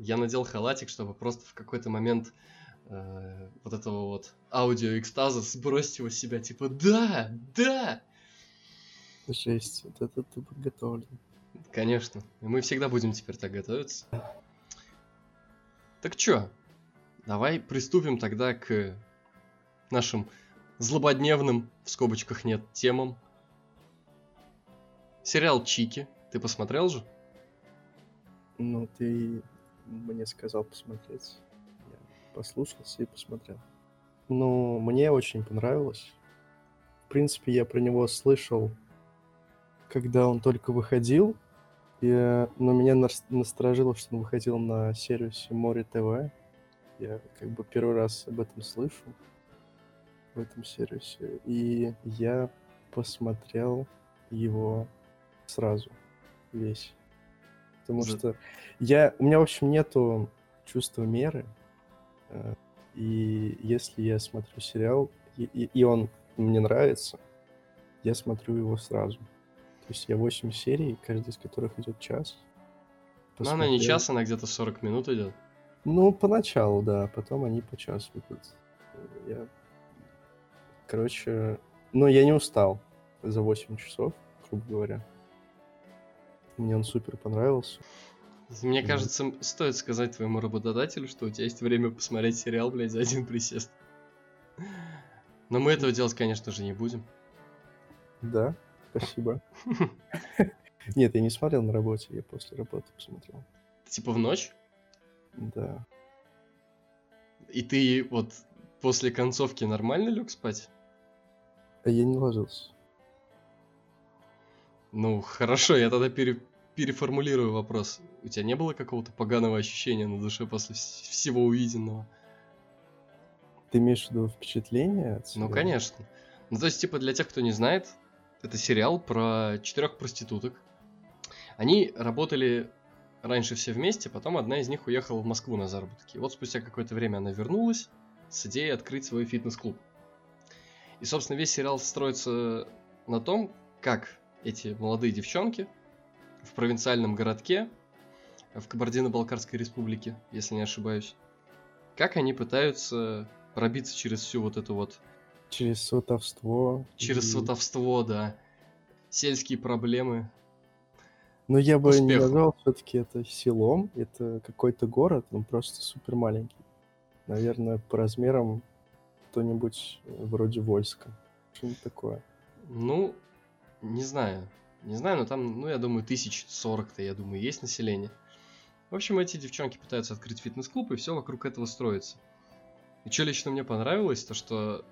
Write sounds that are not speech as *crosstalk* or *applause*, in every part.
Я надел халатик, чтобы просто в какой-то момент э, вот этого вот аудио экстаза сбросить его с себя. Типа, да, да! Жесть, вот это ты подготовлен. Конечно. И мы всегда будем теперь так готовиться. Так чё, давай приступим тогда к нашим злободневным, в скобочках нет, темам. Сериал Чики. Ты посмотрел же? Ну, ты мне сказал посмотреть. Я послушался и посмотрел. Ну, мне очень понравилось. В принципе, я про него слышал, когда он только выходил. И, но меня насторожило, что он выходил на сервисе Море ТВ. Я как бы первый раз об этом слышу в этом сервисе. И я посмотрел его сразу весь. Потому За... что я, у меня, в общем, нету чувства меры. Э, и если я смотрю сериал, и, и, и он мне нравится, я смотрю его сразу. То есть я 8 серий, каждая из которых идет час. Но она не час, она где-то 40 минут идет. Ну, поначалу, да, потом они по часу идут. Я... Короче, ну, я не устал за 8 часов, грубо говоря. Мне он супер понравился. Мне кажется, стоит сказать твоему работодателю, что у тебя есть время посмотреть сериал, блядь, за один присест. Но мы этого делать, конечно же, не будем. Да, спасибо. *laughs* Нет, я не смотрел на работе, я после работы посмотрел. Типа в ночь? Да. И ты вот после концовки нормально лег спать? А я не ложился. Ну, хорошо, я тогда пере переформулирую вопрос. У тебя не было какого-то поганого ощущения на душе после всего увиденного? Ты имеешь в виду впечатление? Ну, конечно. Ну, то есть, типа, для тех, кто не знает, это сериал про четырех проституток. Они работали раньше все вместе, потом одна из них уехала в Москву на заработки. И вот спустя какое-то время она вернулась с идеей открыть свой фитнес-клуб. И, собственно, весь сериал строится на том, как эти молодые девчонки – в провинциальном городке в Кабардино-Балкарской республике, если не ошибаюсь. Как они пытаются пробиться через всю вот эту вот... Через сватовство. Через и... сватовство, да. Сельские проблемы. Но я бы Успех. не назвал все-таки это селом. Это какой-то город, он просто супер маленький. Наверное, по размерам кто-нибудь вроде Вольска. Что-нибудь такое. Ну, не знаю. Не знаю, но там, ну, я думаю, тысяч сорок-то, я думаю, есть население. В общем, эти девчонки пытаются открыть фитнес-клуб, и все вокруг этого строится. И что лично мне понравилось, то что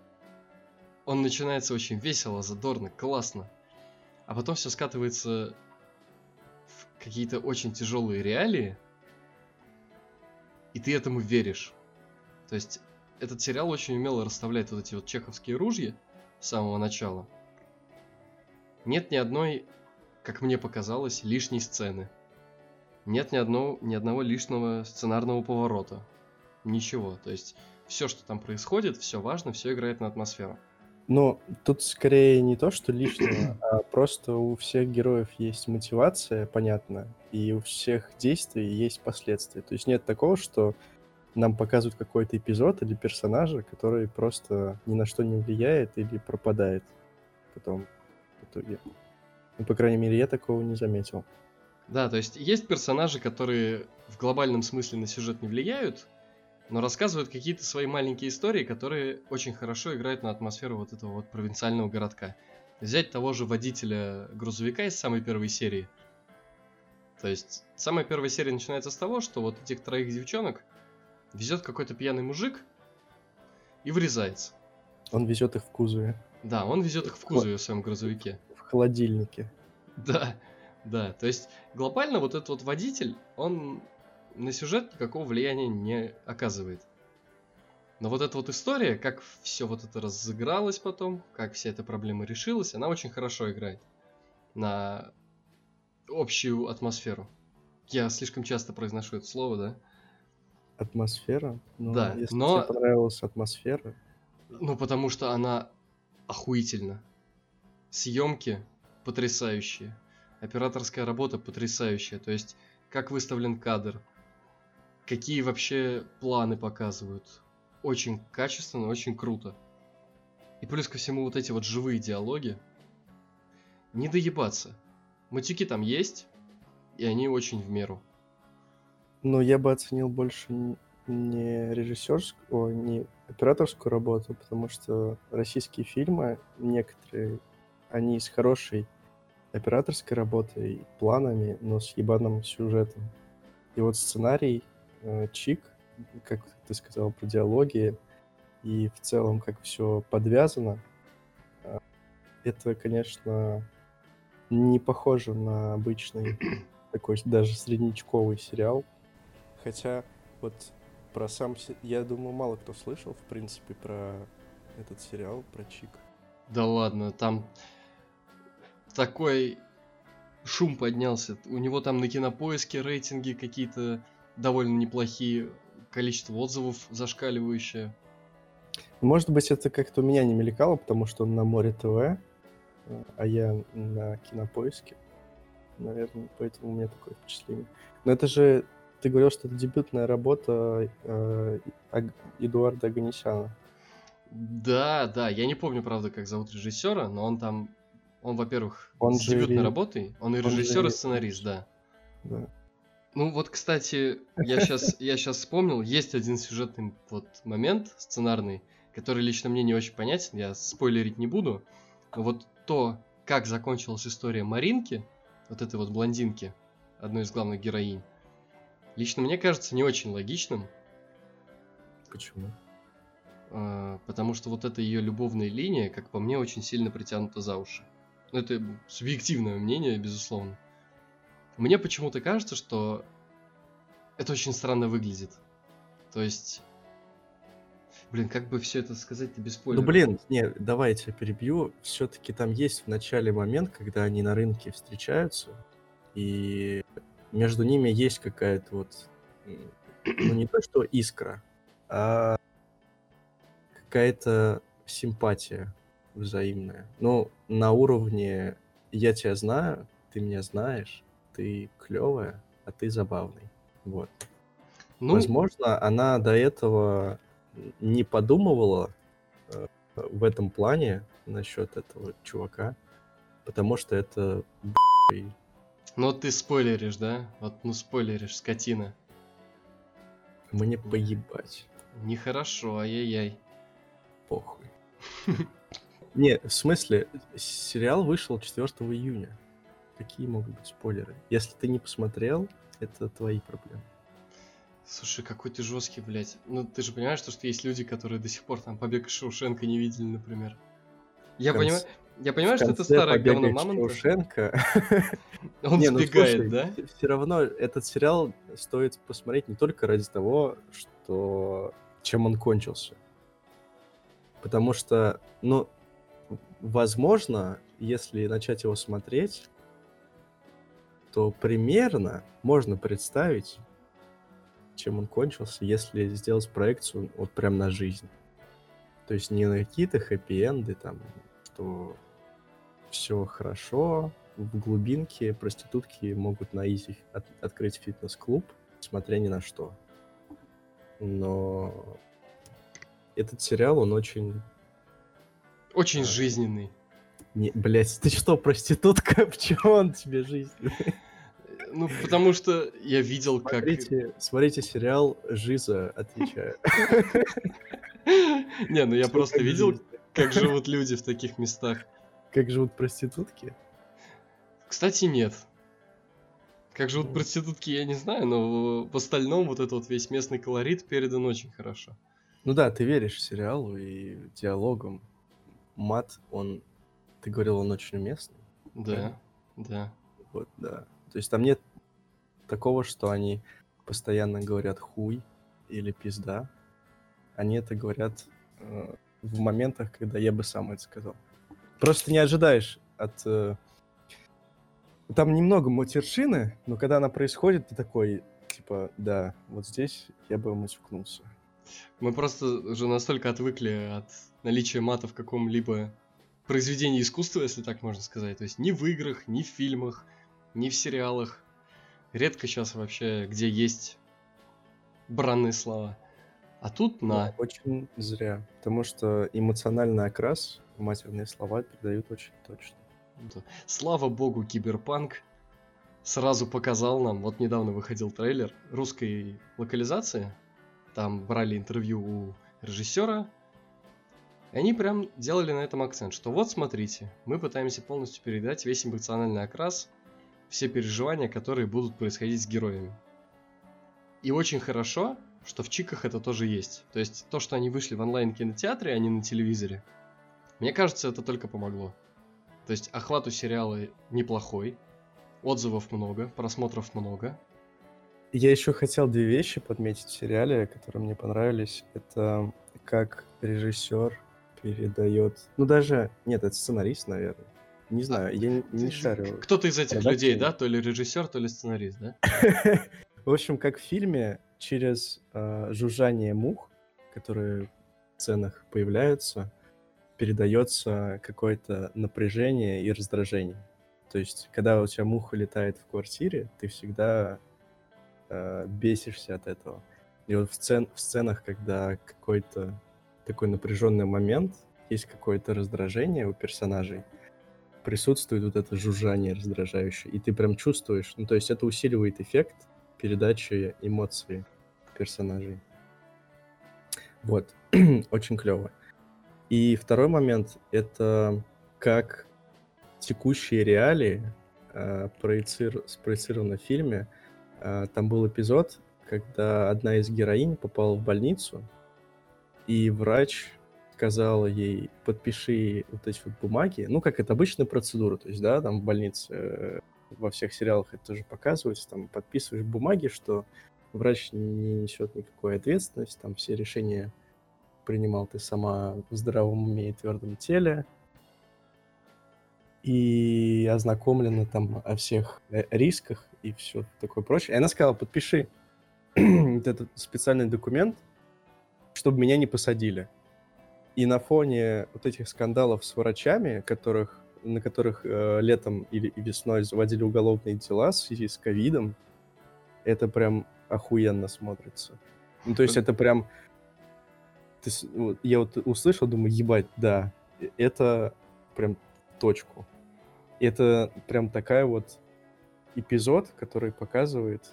он начинается очень весело, задорно, классно. А потом все скатывается в какие-то очень тяжелые реалии, и ты этому веришь. То есть этот сериал очень умело расставляет вот эти вот чеховские ружья с самого начала. Нет ни одной как мне показалось, лишней сцены. Нет ни, одного, ни одного лишнего сценарного поворота. Ничего. То есть все, что там происходит, все важно, все играет на атмосферу. Ну, тут скорее не то, что лишнего, *clears throat* а просто у всех героев есть мотивация, понятно, и у всех действий есть последствия. То есть нет такого, что нам показывают какой-то эпизод или персонажа, который просто ни на что не влияет или пропадает потом в итоге. Ну, по крайней мере, я такого не заметил. Да, то есть есть персонажи, которые в глобальном смысле на сюжет не влияют, но рассказывают какие-то свои маленькие истории, которые очень хорошо играют на атмосферу вот этого вот провинциального городка. Взять того же водителя грузовика из самой первой серии. То есть самая первая серия начинается с того, что вот этих троих девчонок везет какой-то пьяный мужик и врезается. Он везет их в кузове. Да, он везет их в кузове в своем грузовике холодильнике. Да, да. То есть глобально вот этот вот водитель, он на сюжет никакого влияния не оказывает. Но вот эта вот история, как все вот это разыгралось потом, как вся эта проблема решилась, она очень хорошо играет на общую атмосферу. Я слишком часто произношу это слово, да? Атмосфера? Ну, да, если но... тебе понравилась атмосфера... Ну, потому что она охуительна. Съемки потрясающие. Операторская работа потрясающая. То есть, как выставлен кадр, какие вообще планы показывают. Очень качественно, очень круто. И плюс ко всему вот эти вот живые диалоги. Не доебаться. Матюки там есть, и они очень в меру. Но я бы оценил больше не режиссерскую, не операторскую работу, потому что российские фильмы, некоторые, они с хорошей операторской работой, планами, но с ебаным сюжетом. И вот сценарий, э, Чик, как ты сказал, про диалоги, и в целом, как все подвязано, э, это, конечно, не похоже на обычный *clears throat* такой даже среднячковый сериал. Хотя вот про сам... Я думаю, мало кто слышал, в принципе, про этот сериал, про Чик. Да ладно, там такой шум поднялся. У него там на кинопоиске рейтинги какие-то довольно неплохие, количество отзывов зашкаливающее. Может быть, это как-то у меня не мелькало, потому что он на Море ТВ, а я на кинопоиске. Наверное, поэтому у меня такое впечатление. Но это же, ты говорил, что это дебютная работа э, Эдуарда Аганесяна. Да, да, я не помню, правда, как зовут режиссера, но он там, он, во-первых, он с дебютной ре... работой, он и режиссер, и сценарист, да. Да. Ну вот, кстати, я сейчас, *laughs* я сейчас вспомнил, есть один сюжетный вот момент сценарный, который лично мне не очень понятен, я спойлерить не буду. Но вот то, как закончилась история Маринки, вот этой вот блондинки, одной из главных героинь, лично мне кажется не очень логичным. Почему? А, потому что вот эта ее любовная линия, как по мне, очень сильно притянута за уши. Это субъективное мнение, безусловно. Мне почему-то кажется, что это очень странно выглядит. То есть Блин, как бы все это сказать-то без спойлеров? Ну, блин, не, давай я тебя перебью. Все-таки там есть в начале момент, когда они на рынке встречаются, и между ними есть какая-то вот, ну, не то что искра, а какая-то симпатия взаимная. Ну, на уровне «я тебя знаю, ты меня знаешь, ты клевая, а ты забавный». Вот. Ну... Возможно, она до этого не подумывала э, в этом плане насчет этого чувака, потому что это Ну ты спойлеришь, да? Вот ну спойлеришь, скотина. Мне поебать. Нехорошо, ай-яй-яй. Похуй. *laughs* Не, в смысле, сериал вышел 4 июня. Какие могут быть спойлеры? Если ты не посмотрел, это твои проблемы. Слушай, какой ты жесткий, блядь. Ну, ты же понимаешь, что, что есть люди, которые до сих пор там побег из Шоушенка не видели, например. Я конце... понимаю, я понимаю, что это старое говно мамонта. Шоушенка. *laughs* Он не, ну, сбегает, слушай, да? Все равно этот сериал стоит посмотреть не только ради того, что чем он кончился. Потому что, ну, возможно, если начать его смотреть, то примерно можно представить, чем он кончился, если сделать проекцию вот прям на жизнь. То есть не на какие-то хэппи-энды, там, что все хорошо, в глубинке проститутки могут на изи от, открыть фитнес-клуб, смотря ни на что. Но этот сериал, он очень... Очень жизненный. Не, блять, ты что, проститутка? *laughs* Почему он тебе жизненный? Ну, потому что я видел, как... Смотрите, смотрите сериал «Жиза», отвечаю. *laughs* Не, ну я просто видел, как живут люди в таких местах. Как живут проститутки? Кстати, нет. Как живут проститутки, я не знаю, но в остальном вот этот вот весь местный колорит передан очень хорошо. Ну да, ты веришь сериалу и диалогам. Мат, он, ты говорил, он очень уместный. Да, да. Вот, да. То есть там нет такого, что они постоянно говорят хуй или пизда. Они это говорят э, в моментах, когда я бы сам это сказал. Просто не ожидаешь от... Э... Там немного матершины, но когда она происходит, ты такой, типа, да, вот здесь я бы матюкнулся. Мы просто уже настолько отвыкли от наличия мата в каком-либо произведении искусства, если так можно сказать. То есть ни в играх, ни в фильмах, ни в сериалах. Редко сейчас вообще, где есть бранные слова. А тут Да, на. очень зря, потому что эмоциональный окрас матерные слова передают очень точно. Слава богу, Киберпанк сразу показал нам, вот недавно выходил трейлер русской локализации, там брали интервью у режиссера, и они прям делали на этом акцент, что вот смотрите, мы пытаемся полностью передать весь эмоциональный окрас, все переживания, которые будут происходить с героями. И очень хорошо, что в Чиках это тоже есть. То есть то, что они вышли в онлайн-кинотеатре, а не на телевизоре, мне кажется, это только помогло. То есть охват у сериала неплохой, отзывов много, просмотров много. Я еще хотел две вещи подметить в сериале, которые мне понравились. Это как режиссер передает... Ну, даже... Нет, это сценарист, наверное. Не знаю, я не, не шарю. Кто-то из этих production людей, да? То ли режиссер, то ли сценарист, да? *laughs* В общем, как в фильме, через э, жужжание мух, которые в сценах появляются, передается какое-то напряжение и раздражение. То есть, когда у тебя муха летает в квартире, ты всегда э, бесишься от этого. И вот в, сцен, в сценах, когда какой-то такой напряженный момент, есть какое-то раздражение у персонажей, присутствует вот это жужжание раздражающее, и ты прям чувствуешь, ну то есть это усиливает эффект передачи эмоций персонажей. Вот, *clears throat* очень клево. И второй момент это как текущие реалии э, проецир- спроецированы в фильме. Э, там был эпизод, когда одна из героинь попала в больницу, и врач сказал ей, подпиши вот эти вот бумаги, ну, как это обычная процедура, то есть, да, там в больнице, э, во всех сериалах это тоже показывается, там подписываешь бумаги, что врач не несет никакой ответственности, там все решения принимал ты сама в здравом уме и твердом теле, и ознакомлена там о всех э, рисках и все такое прочее. И она сказала, подпиши *clears throat* вот этот специальный документ, чтобы меня не посадили. И на фоне вот этих скандалов с врачами, которых, на которых э, летом или и весной заводили уголовные дела в связи с ковидом, это прям охуенно смотрится. Ну, то есть это прям... ты вот я вот услышал, думаю, ебать, да, э- это прям точку. Это прям такая вот эпизод, который показывает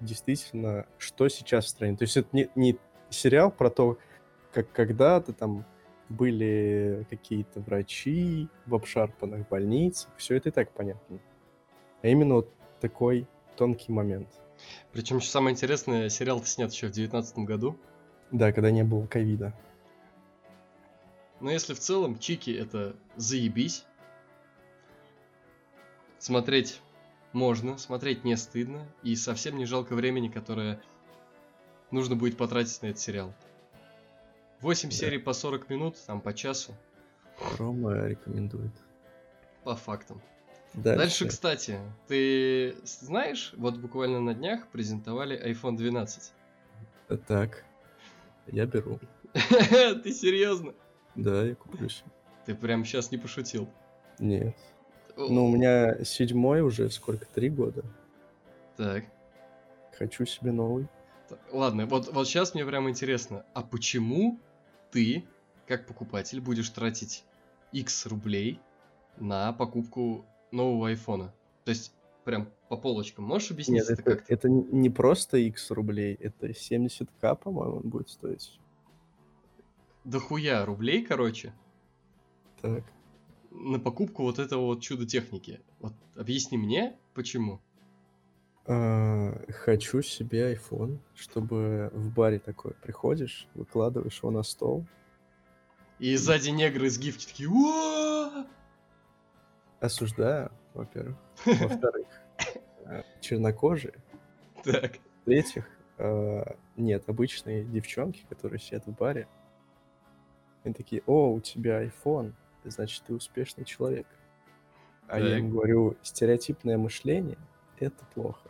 действительно, что сейчас в стране. То есть это не, не сериал про то, как когда-то там были какие-то врачи в обшарпанных больницах. Все это и так понятно. А именно вот такой тонкий момент. Причем что самое интересное, сериал снят еще в 2019 году. Да, когда не было ковида. Но если в целом Чики это заебись, смотреть можно, смотреть не стыдно, и совсем не жалко времени, которое нужно будет потратить на этот сериал. 8 Да. серий по 40 минут, там по часу, Рома рекомендует. по фактам. Дальше. Дальше, кстати, ты знаешь, вот буквально на днях презентовали iPhone 12. Так, я беру. *laughs* Ты серьезно? Да, я куплю. Ты прям сейчас не пошутил. Нет. Ну, у меня седьмой уже сколько, три года. Так. Хочу себе новый. Ладно, вот, вот сейчас мне прям интересно, а почему ты, как покупатель, будешь тратить X рублей на покупку нового айфона? То есть, прям по полочкам. Можешь объяснить Нет, это это, как-то? это не просто X рублей, это 70к, по-моему, он будет стоить. Дохуя рублей, короче, Так. На покупку вот этого вот чудо техники. Вот объясни мне, почему. А, хочу себе iPhone, чтобы в баре такой приходишь, выкладываешь его на стол, И сзади негры с гифки такие осуждаю, во-первых. *laughs* Во-вторых, э, чернокожие. Так. В-третьих, э, нет, обычные девчонки, которые сидят в баре, они такие, о, у тебя iPhone, значит, ты успешный человек. А я Так. им говорю, стереотипное мышление — это плохо.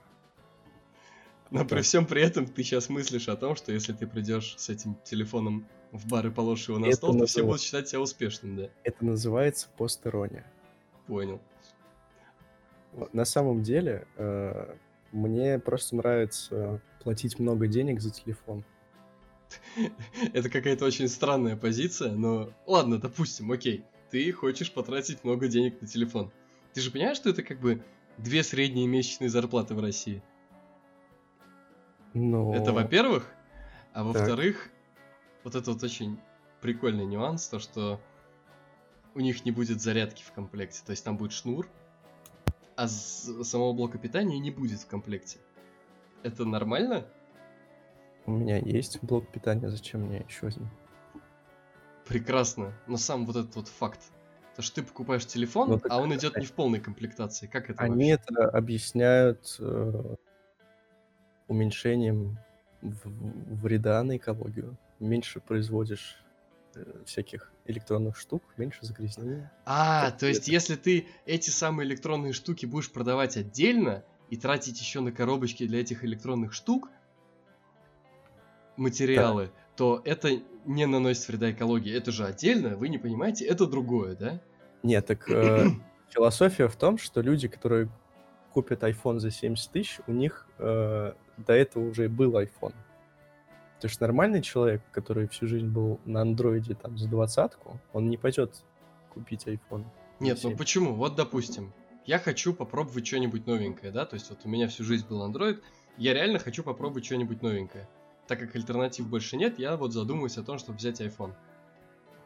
Но при Так. всем при этом ты сейчас мыслишь о том, что если ты придешь с этим телефоном в бар и положишь его на Это стол, то все будут считать тебя успешным, да? Это называется постерония. Понял. На самом деле, э, Мне просто нравится платить много денег за телефон. *laughs* Это какая-то очень странная позиция, но ладно, допустим, окей. Ты хочешь потратить много денег на телефон. Ты же понимаешь, что это как бы две средние месячные зарплаты в России? Но... Это во-первых. А во-вторых, вот это вот очень прикольный нюанс, то что у них не будет зарядки в комплекте. То есть там будет шнур, а самого блока питания не будет в комплекте. Это нормально? У меня есть блок питания, зачем мне еще один? Прекрасно. Но сам вот этот вот факт. То, что ты покупаешь телефон, ну, а он идет не в полной комплектации. Как это Они вообще? это объясняют э, уменьшением вреда на экологию. Меньше производишь э, всяких электронных штук, меньше загрязнения. А, то есть если ты эти самые электронные штуки будешь продавать отдельно и тратить еще на коробочки для этих электронных штук материалы, да. то это не наносит вреда экологии. Это же отдельно, вы не понимаете, это другое, да? Нет, так э, *clears throat* философия в том, что люди, которые купят iPhone за 70 тысяч, у них э, до этого уже был iPhone. То есть нормальный человек, который всю жизнь был на андроиде там за двадцатку, он не пойдет купить iPhone. Нет, ну почему? Вот допустим, я хочу попробовать что-нибудь новенькое, да, то есть вот у меня всю жизнь был Android, я реально хочу попробовать что-нибудь новенькое. Так как альтернатив больше нет, я вот задумываюсь о том, чтобы взять iPhone.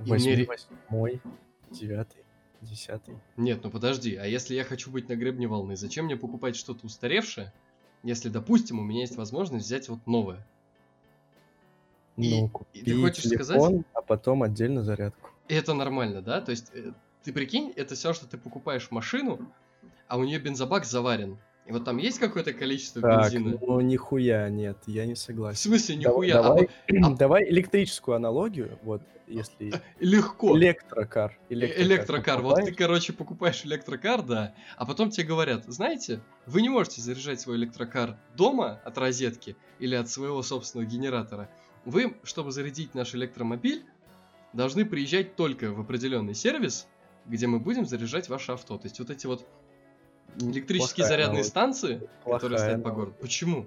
Восьмой, восьмой, девятый, десятый. Нет, ну подожди, а если я хочу быть на гребне волны, зачем мне покупать что-то устаревшее, если, допустим, у меня есть возможность взять вот новое? Ну, купи и ты хочешь телефон, сказать... а потом отдельно зарядку. И это нормально, да? То есть, э, ты прикинь, это все, что ты покупаешь машину, а у нее бензобак заварен. И вот там есть какое-то количество так, бензина? ну нихуя нет, я не согласен. В смысле нихуя? Давай, а, а... *clears throat* давай электрическую аналогию, вот, если... Легко. Электрокар. Электрокар. электрокар. Вот ты, короче, покупаешь электрокар, да, а потом тебе говорят, знаете, вы не можете заряжать свой электрокар дома от розетки или от своего собственного генератора. Вы, чтобы зарядить наш электромобиль, должны приезжать только в определенный сервис, где мы будем заряжать ваше авто. То есть вот эти вот электрические Плохая зарядные аналогия. станции, Плохая которые стоят по городу. Почему?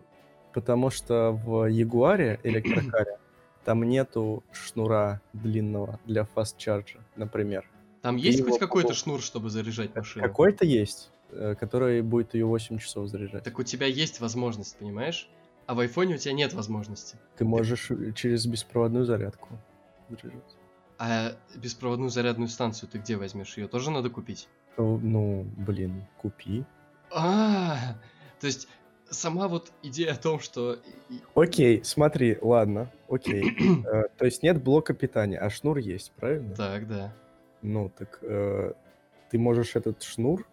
Потому что в Ягуаре электрокаре там нету шнура длинного для фаст-чарджа, например. Там есть хоть какой-то шнур, чтобы заряжать машину? Какой-то есть, э, который будет ее 8 часов заряжать. Так у тебя есть возможность, понимаешь? А в айфоне у тебя нет возможности. Ты можешь ты... через беспроводную зарядку заряжать. А беспроводную зарядную станцию ты где возьмешь? Ее тоже надо купить? Ну, блин, купи. А, то есть сама вот идея о том, что... Окей, смотри, ладно, окей. *clears throat* Э, то есть нет блока питания, а шнур есть, правильно? Так, да. Ну, так э, ты можешь этот шнур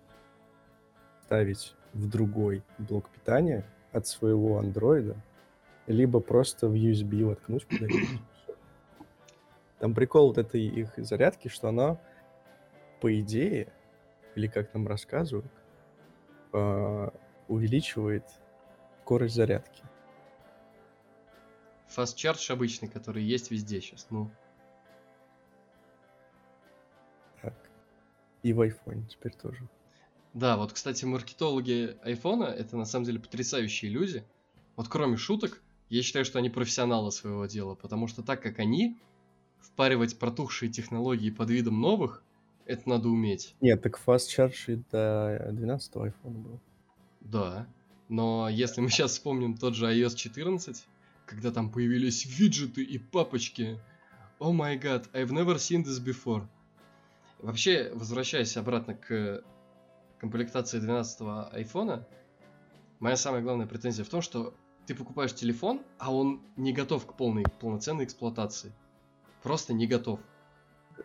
ставить в другой блок питания, от своего андроида, либо просто в USB воткнуть куда-нибудь. Там прикол вот этой их зарядки, что она, по идее, или как нам рассказывают, э, увеличивает скорость зарядки. Fast Charge обычный, который есть везде сейчас, ну. Так. И в iPhone теперь тоже. Да, вот, кстати, маркетологи айфона это на самом деле потрясающие люди. Вот кроме шуток, я считаю, что они профессионалы своего дела, потому что так как они, впаривать протухшие технологии под видом новых, это надо уметь. Нет, так Fast Charge до 12 iPhone был. Да, но если мы *laughs* сейчас вспомним тот же iOS 14, когда там появились виджеты и папочки, о май гад, I've never seen this before. Вообще, возвращаясь обратно к комплектации 12-го айфона, моя самая главная претензия в том, что ты покупаешь телефон, а он не готов к полной, полноценной эксплуатации. Просто не готов.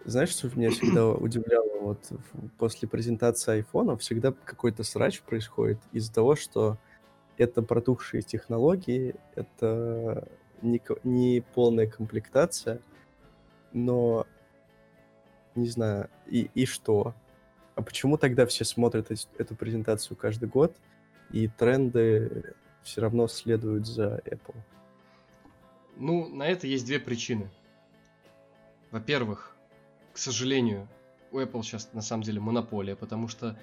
Знаешь, что меня всегда *clears throat* удивляло? Вот после презентации айфона всегда какой-то срач происходит из-за того, что это протухшие технологии, это не, не полная комплектация, но не знаю, и, и что? А почему тогда все смотрят эту презентацию каждый год, и тренды все равно следуют за Apple? Ну, на это есть две причины. Во-первых, к сожалению, у Apple сейчас на самом деле монополия, потому что,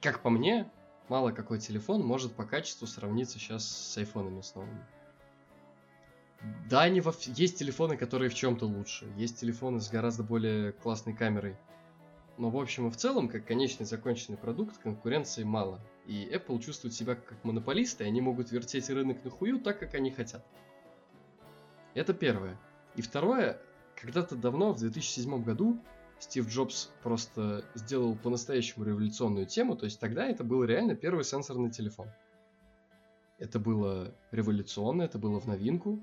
как по мне, мало какой телефон может по качеству сравниться сейчас с айфонами с новыми. Да, они во... есть телефоны, которые в чем-то лучше. Есть телефоны с гораздо более классной камерой. Но в общем и в целом, как конечный законченный продукт, конкуренции мало. И Apple чувствует себя как монополисты, и они могут вертеть рынок на хую так, как они хотят. Это первое. И второе, когда-то давно, в 2007 году, Стив Джобс просто сделал по-настоящему революционную тему, то есть тогда это был реально первый сенсорный телефон. Это было революционно, это было в новинку,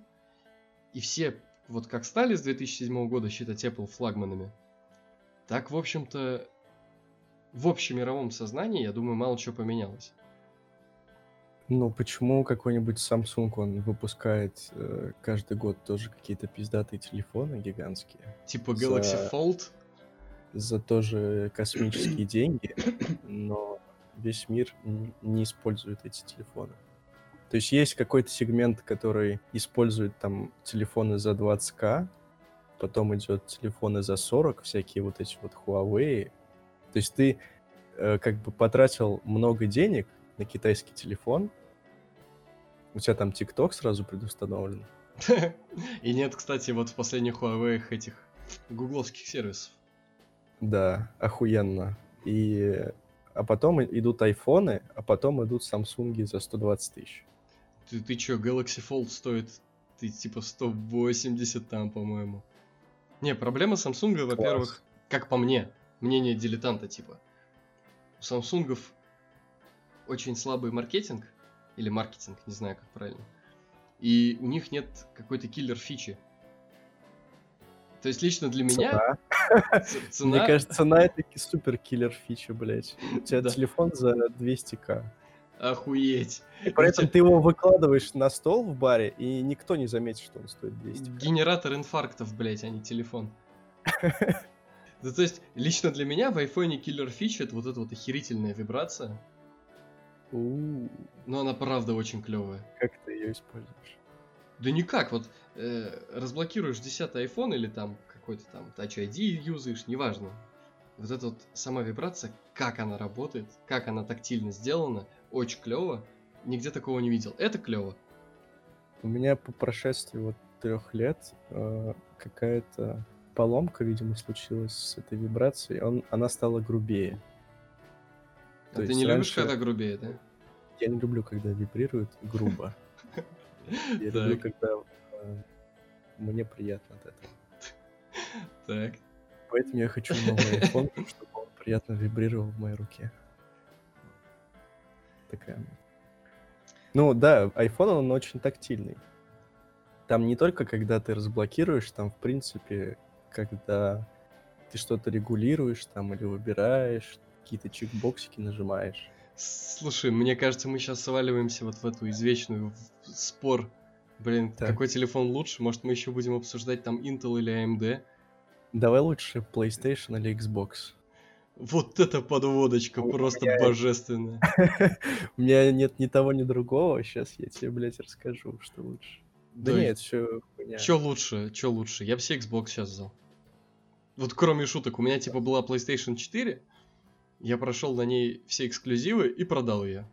и все, вот как стали с 2007 года считать Apple флагманами, так, в общем-то, в общемировом сознании, я думаю, мало чего поменялось. Ну, почему какой-нибудь Samsung, он выпускает э, каждый год тоже какие-то пиздатые телефоны гигантские? Типа Galaxy за, Fold? За тоже космические *clears throat* деньги, но весь мир не использует эти телефоны. То есть есть какой-то сегмент, который использует там телефоны за 20к, потом идет телефоны за 40, всякие вот эти вот Huawei. То есть ты э, как бы потратил много денег на китайский телефон, у тебя там TikTok сразу предустановлен. *laughs* И нет, кстати, вот в последних Huawei этих гугловских сервисов. Да, охуенно. И а потом идут айфоны, а потом идут самсунги за 120 тысяч. Ты, ты чё, Galaxy Fold стоит ты типа 180 там, по-моему. Не, проблема Samsung, во-первых, как по мне, мнение дилетанта типа. У Самсунгов очень слабый маркетинг, или маркетинг, не знаю как правильно. И у них нет какой-то киллер фичи. То есть лично для меня... Цена? *laughs* Мне кажется, цена это супер киллер фича, блядь. У тебя телефон за 200к. Охуеть. И при этом ты его выкладываешь на стол в баре, и никто не заметит, что он стоит 200. Генератор инфарктов, блять, а не телефон. *laughs* Да, то есть, лично для меня в айфоне киллер фич это вот эта вот охерительная вибрация. Но она правда очень клевая. Как ты ее используешь? Да никак, вот э, разблокируешь 10 iPhone или там какой-то там Touch ID юзаешь, неважно. Вот эта вот сама вибрация, как она работает, как она тактильно сделана, очень клево. Нигде такого не видел. Это клево. У меня по прошествии вот трех лет э, какая-то поломка, видимо, случилась с этой вибрацией. Он, она стала грубее. А То ты не любишь, когда грубее, да? Я не люблю, когда вибрирует грубо. *laughs* Я люблю, когда э, мне приятно от этого. Так. Поэтому я хочу новый *laughs* iPhone, чтобы он приятно вибрировал в моей руке такая. Ну да, iPhone, он очень тактильный. Там не только когда ты разблокируешь, там, в принципе, когда ты что-то регулируешь там или выбираешь, какие-то чекбоксики нажимаешь. Слушай, мне кажется, мы сейчас сваливаемся вот в эту извечную спор. Блин, так. какой телефон лучше? Может, мы еще будем обсуждать там Intel или AMD? Давай лучше PlayStation или Xbox. Вот эта подводочка у просто меня... божественная. *laughs* У меня нет ни того, ни другого. Сейчас я тебе, блядь, расскажу, что лучше. Да, да нет, все Че лучше, че лучше? Я все Xbox сейчас взял. Вот кроме шуток, у меня типа была PlayStation 4, я прошел на ней все эксклюзивы и продал ее.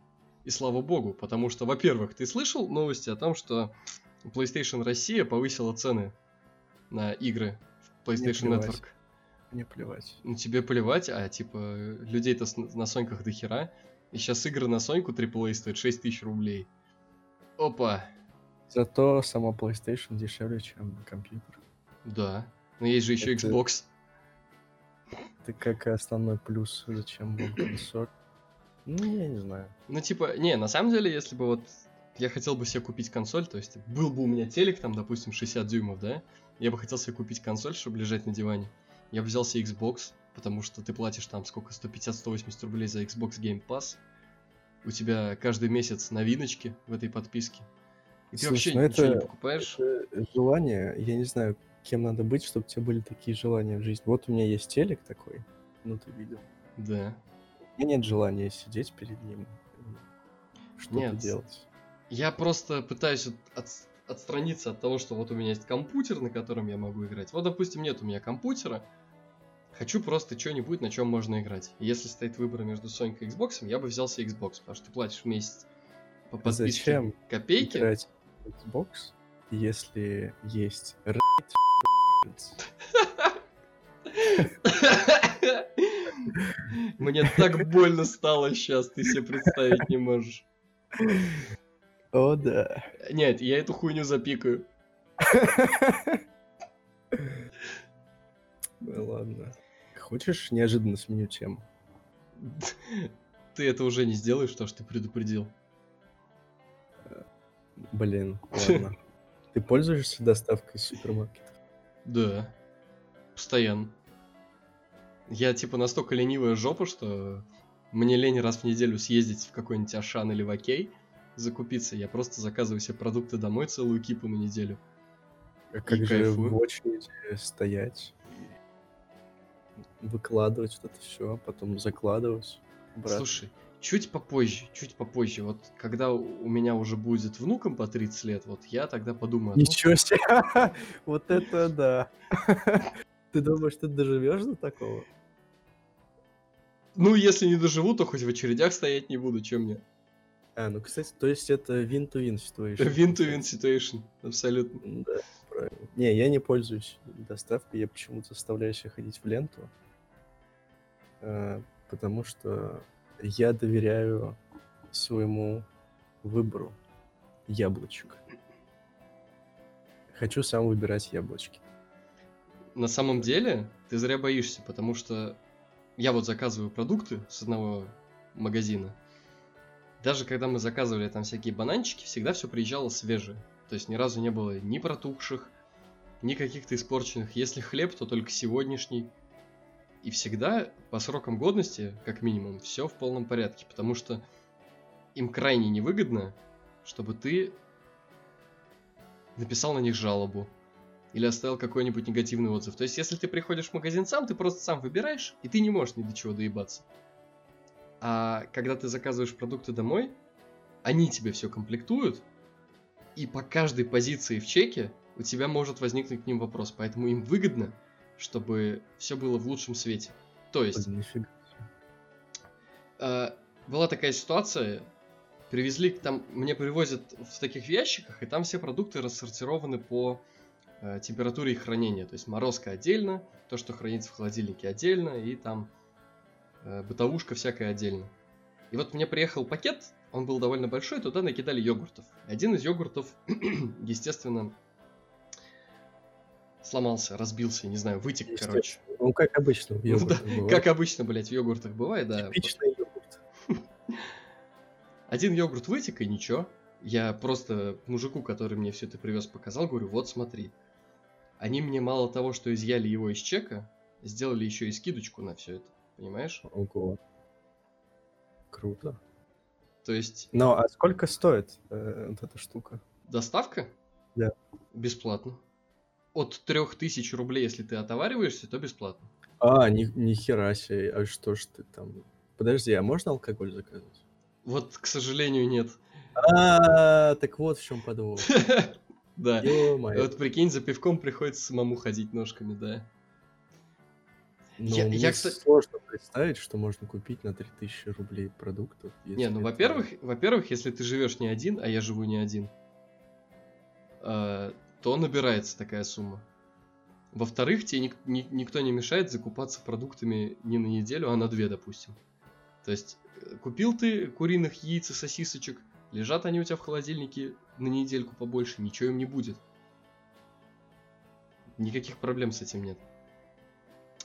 И слава богу, потому что, во-первых, ты слышал новости о том, что PlayStation Россия повысила цены на игры в PlayStation Network? Мне плевать. Ну, тебе плевать, а типа людей-то на Соньках до хера. И сейчас игры на Соньку AAA стоят 6 тысяч рублей. Опа. Зато сама PlayStation дешевле, чем компьютер. Да. Но есть же еще Это... Xbox. Это как основной плюс, зачем был консоль. Ну, я не знаю. Ну, типа, не, на самом деле, если бы вот я хотел бы себе купить консоль, то есть был бы у меня телек, там, допустим, 60 дюймов, да, я бы хотел себе купить консоль, чтобы лежать на диване. Я взял себе Xbox, потому что ты платишь там сколько, 150-180 рублей за Xbox Game Pass. У тебя каждый месяц новиночки в этой подписке. И ты Слушай, вообще ну ничего это, не покупаешь. Это желание, я не знаю, кем надо быть, чтобы у тебя были такие желания в жизни. Вот у меня есть телек такой, ну ты видел. Да. У меня нет желания сидеть перед ним что-то делать. Я просто пытаюсь от, отстраниться от того, что вот у меня есть компьютер, на котором я могу играть. Вот, допустим, нет у меня компьютера, Хочу просто что-нибудь, на чем можно играть. И если стоит выбор между Sony и Xbox, я бы взялся Xbox, потому что ты платишь в месяц по подписке Зачем копейки. играть Xbox, если есть *laughs* Мне так больно стало сейчас, ты себе представить не можешь. О, да. Нет, я эту хуйню запикаю. *laughs* Ну ладно. Хочешь, неожиданно сменю тему? *laughs* Ты это уже не сделаешь, то, что ты предупредил. Блин, ладно. Ты пользуешься доставкой из супермаркета? Да. Постоянно. Я типа настолько ленивая жопа, что мне лень раз в неделю съездить в какой-нибудь Ашан или в Окей, закупиться. Я просто заказываю себе продукты домой целую кипу на неделю. А как И же кайфую. в очереди стоять выкладывать вот это все, потом закладывать обратно? Слушай, чуть попозже, чуть попозже. Вот когда у меня уже будет внукам по 30 лет, вот я тогда подумаю. Ничего себе! *laughs* Вот это да! *laughs* Ты думаешь, ты доживешь до такого? Ну, если не доживу, то хоть в очередях стоять не буду, чем мне. А, ну, кстати, то есть это win-to-win situation. Win-to-win situation, абсолютно. Да, правильно. Не, я не пользуюсь доставкой, я почему-то заставляю себя ходить в ленту, а, потому что я доверяю своему выбору яблочек. Хочу сам выбирать яблочки. На самом деле, ты зря боишься, потому что я вот заказываю продукты с одного магазина. Даже когда мы заказывали там всякие бананчики, всегда все приезжало свежее. То есть ни разу не было ни протухших, ни каких-то испорченных. Если хлеб, то только сегодняшний. И всегда по срокам годности, как минимум, все в полном порядке. Потому что им крайне невыгодно, чтобы ты написал на них жалобу или оставил какой-нибудь негативный отзыв. То есть, если ты приходишь в магазин сам, ты просто сам выбираешь, и ты не можешь ни до чего доебаться. А когда ты заказываешь продукты домой, они тебе все комплектуют, и по каждой позиции в чеке у тебя может возникнуть к ним вопрос. Поэтому им выгодно, чтобы все было в лучшем свете. То есть, э, была такая ситуация, привезли, там мне привозят в таких ящиках, и там все продукты рассортированы по э, температуре их хранения. То есть морозка отдельно, то, что хранится в холодильнике отдельно, и там э, бытовушка всякая отдельно. И вот мне приехал пакет, он был довольно большой, туда накидали йогуртов. Один из йогуртов, *clears throat* естественно, сломался, разбился, не знаю, вытек, Естественно. короче. Ну, как обычно в Ну йогуртах да, бывает. как обычно, блядь, в йогуртах бывает, да. Типичный йогурт. Один йогурт вытек, и ничего. Я просто мужику, который мне все это привез, показал, говорю, вот смотри. Они мне мало того, что изъяли его из чека, сделали еще и скидочку на все это. Понимаешь? Ого. Круто. То есть Ну, а сколько стоит э, вот эта штука? доставка? Да. Бесплатно. От 3000 рублей, если ты отовариваешься, то бесплатно. А, ни, ни хера себе. А что ж ты там... Подожди, а можно алкоголь заказывать? Вот, к сожалению, нет. А, так вот в чем подвох. *laughs* Да. Вот прикинь, за пивком приходится самому ходить ножками, да. Ну, я- мне я, кстати- сложно представить, что можно купить на 3000 рублей продуктов. Не, ну, это- во-первых, во-первых, если ты живешь не один, а я живу не один, э, то набирается такая сумма. Во-вторых, тебе ник- ни- никто не мешает закупаться продуктами не на неделю, а на две, допустим. То есть, э, купил ты куриных яиц и сосисочек, лежат они у тебя в холодильнике на недельку побольше, ничего им не будет. Никаких проблем с этим нет.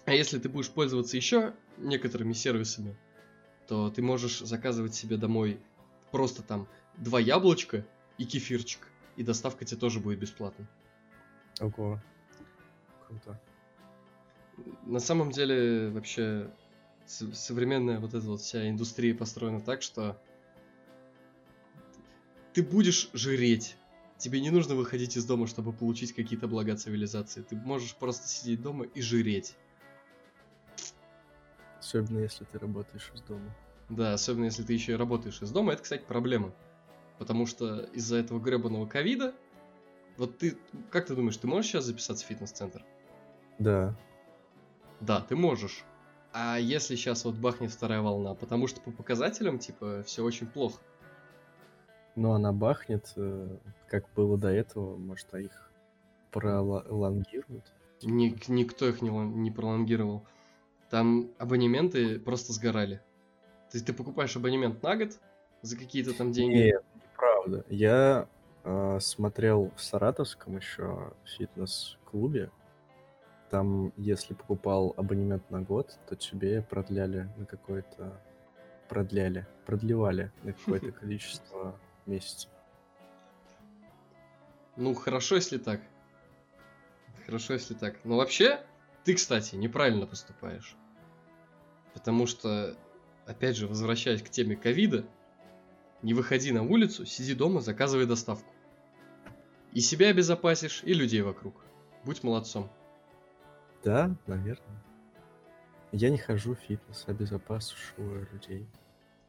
А если ты будешь пользоваться еще некоторыми сервисами, то ты можешь заказывать себе домой просто там два яблочка и кефирчик. И доставка тебе тоже будет бесплатной. Ого. Круто. На самом деле, вообще, современная вот эта вот вся индустрия построена так, что ты будешь жреть. Тебе не нужно выходить из дома, чтобы получить какие-то блага цивилизации. Ты можешь просто сидеть дома и жреть. Особенно если ты работаешь из дома. Да, особенно если ты еще и работаешь из дома, это, кстати, проблема. Потому что из-за этого гребаного ковида, вот ты, как ты думаешь, ты можешь сейчас записаться в фитнес-центр? Да. Да, ты можешь. А если сейчас вот бахнет вторая волна? Потому что по показателям, типа, все очень плохо. Ну, она бахнет, э, как было до этого, может, а их пролонгируют. Ник- никто их не, не пролонгировал. Там абонементы просто сгорали. То есть ты покупаешь абонемент на год за какие-то там деньги. Нет, неправда. Я э, смотрел в Саратовском еще фитнес-клубе. Там, если покупал абонемент на год, то тебе продляли на какое-то... Продляли, продлевали на *laughs* какое-то количество месяцев. Ну, хорошо, если так. Хорошо, если так. Но вообще, ты, кстати, неправильно поступаешь. Потому что, опять же, возвращаясь к теме ковида, не выходи на улицу, сиди дома, заказывай доставку. И себя обезопасишь, и людей вокруг. Будь молодцом. Да, наверное. Я не хожу в фитнес, обезопасиваю людей.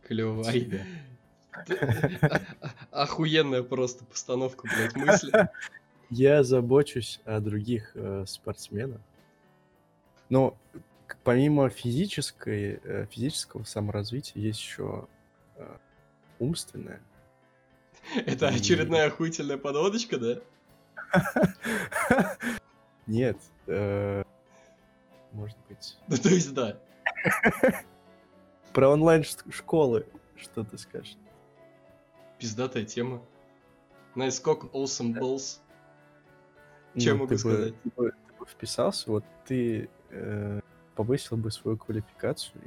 Клево. Себя. Охуенная просто постановка, блядь, мысли. *laughs* Я забочусь о других э, спортсменах. Но помимо физической, э, физического саморазвития есть еще э, умственное. Это очередная охуительная подводочка, да? *laughs* Нет, э, может быть. *laughs* Ну, то есть, да. Про онлайн-школы что ты скажешь? Пиздатая тема. Наискок awesome balls. Чем Ну, могу ты бы- сказать? ты бы- вписался, вот ты э, повысил бы свою квалификацию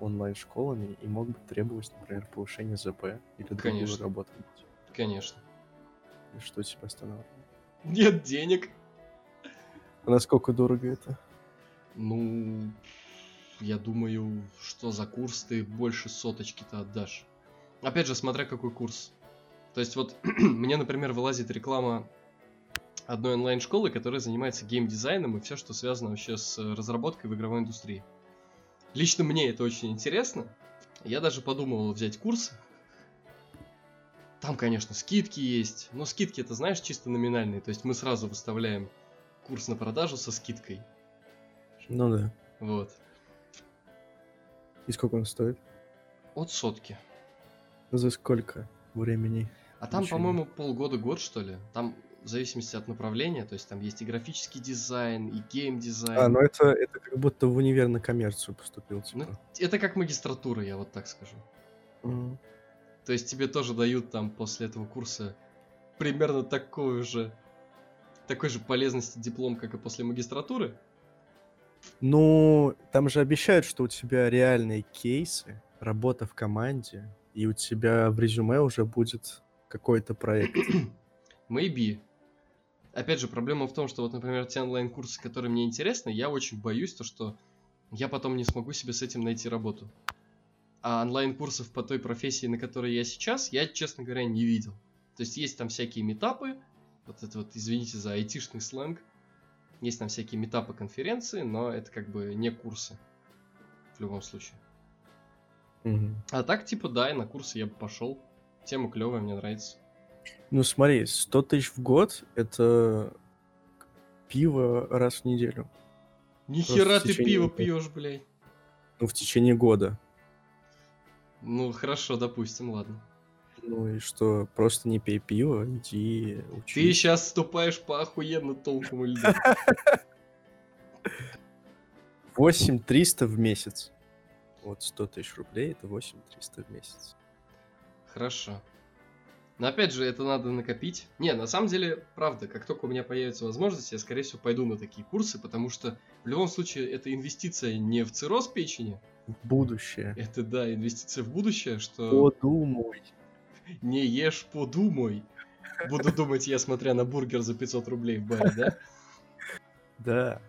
онлайн-школами и мог бы требовать, например, повышения ЗП или другую Конечно. работу. Конечно. И Что тебя останавливает? Нет денег. А насколько дорого это? Ну, я думаю, что за курс ты больше соточки-то отдашь. Опять же, смотря какой курс. То есть вот *clears throat* мне, например, вылазит реклама одной онлайн-школы, которая занимается геймдизайном и все, что связано вообще с э, разработкой в игровой индустрии. Лично мне это очень интересно. Я даже подумывал взять курс. Там, конечно, скидки есть, но скидки это, знаешь, чисто номинальные. То есть мы сразу выставляем курс на продажу со скидкой. Ну да. Вот. И сколько он стоит? От сотки. За сколько времени? А там, по-моему, полгода-год, что ли. Там в зависимости от направления, то есть там есть и графический дизайн, и геймдизайн. А, ну это, это как будто в универ на коммерцию поступил, Ну, типа. это как магистратура, я вот так скажу. Мгм. То есть тебе тоже дают там после этого курса примерно такой же такой же полезности диплом, как и после магистратуры. Ну, там же обещают, что у тебя реальные кейсы, работа в команде, и у тебя в резюме уже будет какой-то проект. Maybe. Опять же, проблема в том, что вот, например, те онлайн-курсы, которые мне интересны, я очень боюсь то, что я потом не смогу себе с этим найти работу. А онлайн-курсов по той профессии, на которой я сейчас, я, честно говоря, не видел. То есть есть там всякие метапы, вот это вот, извините за айтишный сленг, есть там всякие метапы конференции, но это как бы не курсы в любом случае. Мгм. А так, типа, да, и на курсы я бы пошел. Тема клевая, мне нравится. Ну, смотри, 100 тысяч в год — это пиво раз в неделю. Нихера ты течение пиво пьешь, блядь. Ну, в течение года. Ну, хорошо, допустим, ладно. Ну и что, просто не пей пиво, иди учись. Ты сейчас ступаешь по охуенно тонкому льду. *laughs* 8300 в месяц. Вот 100 тысяч рублей — это 8300 в месяц. Хорошо. Но опять же, это надо накопить. Не, на самом деле, правда, как только у меня появится возможность, я, скорее всего, пойду на такие курсы, потому что в любом случае это инвестиция не в цирроз печени, В будущее. это, да, инвестиция в будущее, что Подумай. не ешь, подумай. Буду думать я, смотря на бургер за 500 рублей в баре, да? *laughs* Да.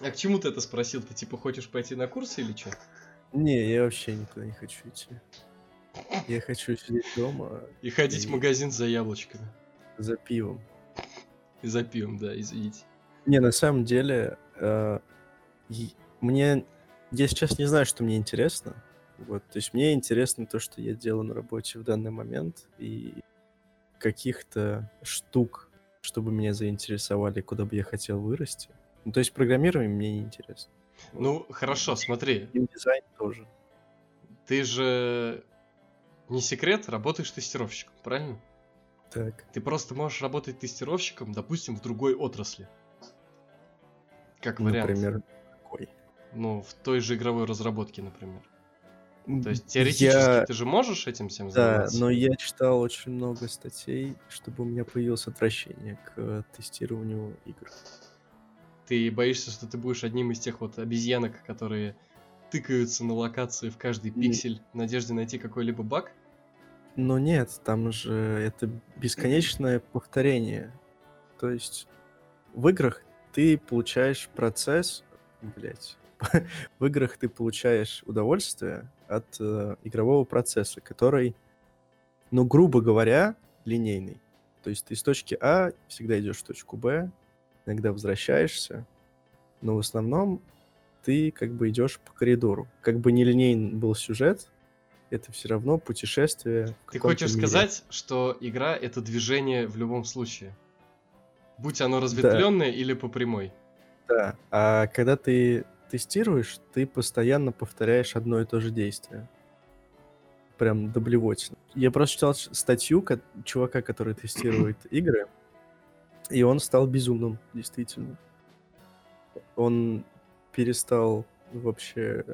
А к чему ты это спросил? Ты типа хочешь пойти на курсы или что? Не, я вообще никуда не хочу идти. Я хочу сидеть дома И ходить в И- магазин за яблочками. за пивом. И за пивом, да, извините. Не, на самом деле, э, мне... Я сейчас не знаю, что мне интересно. Вот, то есть мне интересно то, что я делаю на работе в данный момент, и каких-то штук, чтобы меня заинтересовали, куда бы я хотел вырасти, Ну, то есть программирование мне не интересно. Ну, хорошо, смотри. И дизайн тоже. Ты же не секрет, работаешь тестировщиком, правильно? Так. Ты просто можешь работать тестировщиком, допустим, в другой отрасли. Как вариант. Например, какой? Ну, в той же игровой разработке, например. То есть теоретически я- ты же можешь этим всем Да, заниматься? но я читал очень много статей, чтобы у меня появилось отвращение к э, тестированию игр. Ты боишься, что ты будешь одним из тех вот обезьянок, которые тыкаются на локации в каждый пиксель в надежде найти какой-либо баг? Но нет, там же это бесконечное повторение. То есть в играх ты получаешь процесс, блять, *laughs* в играх ты получаешь удовольствие от э, игрового процесса, который, ну, грубо говоря, линейный. То есть ты из точки А всегда идешь в точку Б, иногда возвращаешься, но в основном ты как бы идешь по коридору. Как бы нелинейный был сюжет, это все равно путешествие. Ты хочешь мире. сказать, что игра это движение в любом случае? Будь оно разветвленное или по прямой. Да. А когда ты тестируешь, ты постоянно повторяешь одно и то же действие. Прям до блевотины. Я просто читал статью чувака, который тестирует *clears throat* игры, и он стал безумным, действительно. Он перестал вообще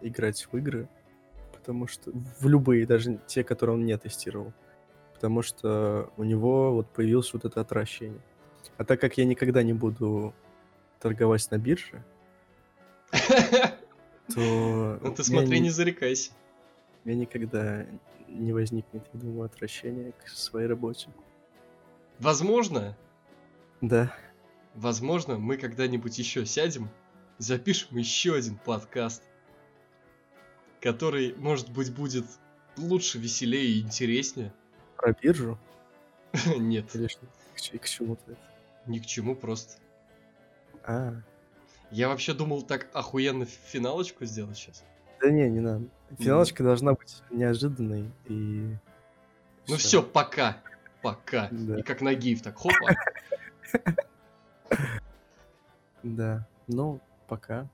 играть в игры, потому что в любые, даже те, которые он не тестировал. Потому что у него вот появилось вот это отвращение. А так как я никогда не буду торговать на бирже, *laughs* то Ну ты смотри, не зарекайся. у меня никогда не возникнет, я думаю, отвращения к своей работе. Возможно, Да, возможно, мы когда-нибудь еще сядем, запишем еще один подкаст, который, может быть, будет лучше, веселее и интереснее. про биржу *laughs* Нет, или что? К, ч- к чему-то это? ни к чему просто. А, Я вообще думал так охуенно финалочку сделать сейчас. да не, не надо. Финалочка должна быть неожиданной и... Ну все, пока. Пока. Да. И как на гиф, так хопа. *laughs* Да, ну, пока.